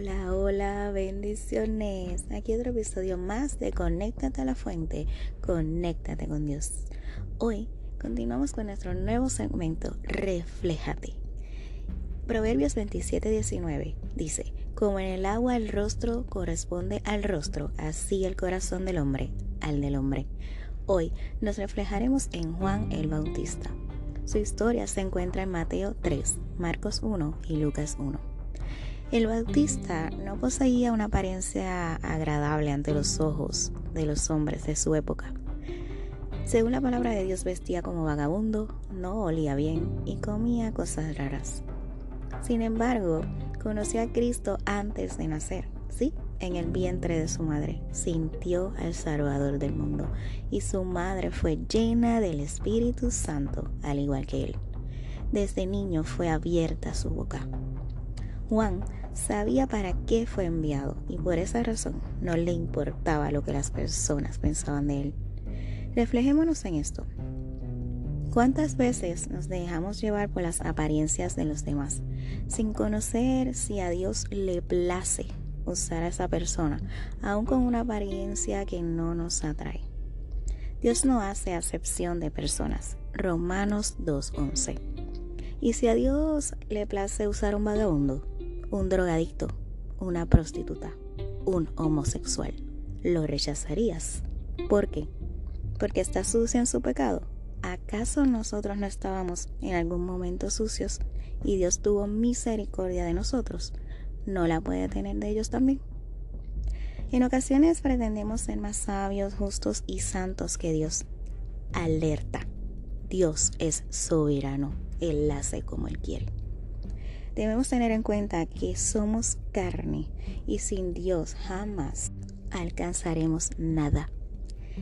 Hola, hola, bendiciones. Aquí otro episodio más de Conéctate a la Fuente, Conéctate con Dios. Hoy continuamos con nuestro nuevo segmento, Refléjate. Proverbios 27, 19 dice, como en el agua el rostro corresponde al rostro, así el corazón del hombre al del hombre. Hoy nos reflejaremos en Juan el Bautista. Su historia se encuentra en Mateo 3, Marcos 1 y Lucas 1. El bautista no poseía una apariencia agradable ante los ojos de los hombres de su época. Según la palabra de Dios vestía como vagabundo, no olía bien y comía cosas raras. Sin embargo, conoció a Cristo antes de nacer, sí, en el vientre de su madre, sintió al Salvador del mundo y su madre fue llena del Espíritu Santo, al igual que él. Desde niño fue abierta su boca. Juan sabía para qué fue enviado y por esa razón no le importaba lo que las personas pensaban de él. Reflejémonos en esto. ¿Cuántas veces nos dejamos llevar por las apariencias de los demás sin conocer si a Dios le place usar a esa persona, aun con una apariencia que no nos atrae? Dios no hace acepción de personas. Romanos 2.11. ¿Y si a Dios le place usar un vagabundo? Un drogadicto, una prostituta, un homosexual, ¿lo rechazarías? ¿Por qué? ¿Porque está sucio en su pecado? ¿Acaso nosotros no estábamos en algún momento sucios y Dios tuvo misericordia de nosotros? ¿No la puede tener de ellos también? En ocasiones pretendemos ser más sabios, justos y santos que Dios. Alerta. Dios es soberano. Él hace como Él quiere. Debemos tener en cuenta que somos carne y sin Dios jamás alcanzaremos nada.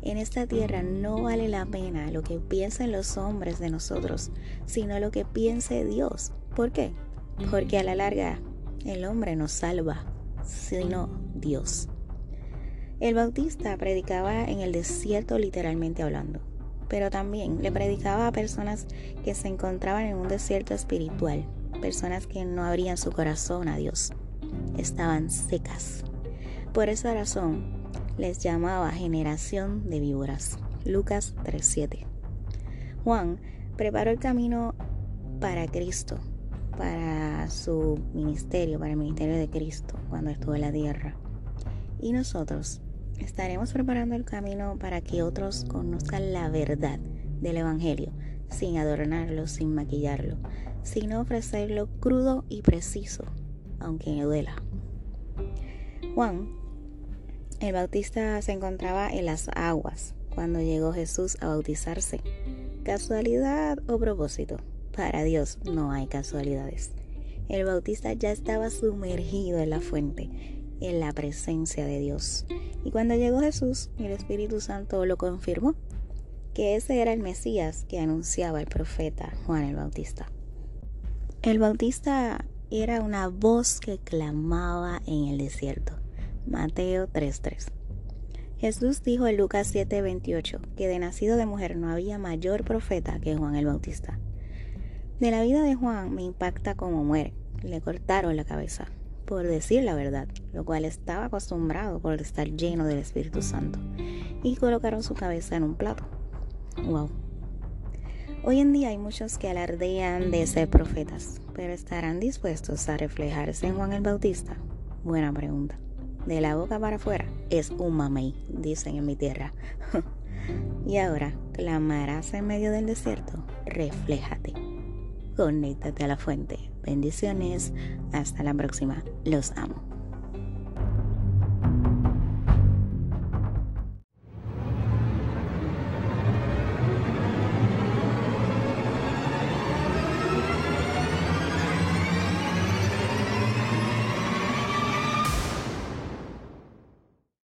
En esta tierra no vale la pena lo que piensen los hombres de nosotros, sino lo que piense Dios. ¿Por qué? Porque a la larga el hombre nos salva, sino Dios. El bautista predicaba en el desierto literalmente hablando, pero también le predicaba a personas que se encontraban en un desierto espiritual personas que no abrían su corazón a Dios. Estaban secas. Por esa razón les llamaba generación de víboras. Lucas 3:7. Juan preparó el camino para Cristo, para su ministerio, para el ministerio de Cristo cuando estuvo en la tierra. Y nosotros estaremos preparando el camino para que otros conozcan la verdad del Evangelio, sin adornarlo, sin maquillarlo, sino ofrecerlo crudo y preciso, aunque duela. Juan, el Bautista, se encontraba en las aguas cuando llegó Jesús a bautizarse. ¿Casualidad o propósito? Para Dios no hay casualidades. El Bautista ya estaba sumergido en la fuente, en la presencia de Dios. Y cuando llegó Jesús, el Espíritu Santo lo confirmó, que ese era el Mesías que anunciaba el profeta Juan el Bautista. El Bautista era una voz que clamaba en el desierto. Mateo 3:3. Jesús dijo en Lucas 7:28 que de nacido de mujer no había mayor profeta que Juan el Bautista. De la vida de Juan me impacta cómo muere. Le cortaron la cabeza por decir la verdad, lo cual estaba acostumbrado por estar lleno del Espíritu Santo, y colocaron su cabeza en un plato. Wow. Hoy en día hay muchos que alardean de ser profetas, pero ¿estarán dispuestos a reflejarse en Juan el Bautista? Buena pregunta. De la boca para afuera es un mamey, dicen en mi tierra. y ahora, clamarás en medio del desierto, refléjate. Conéctate a la fuente. Bendiciones. Hasta la próxima. Los amo.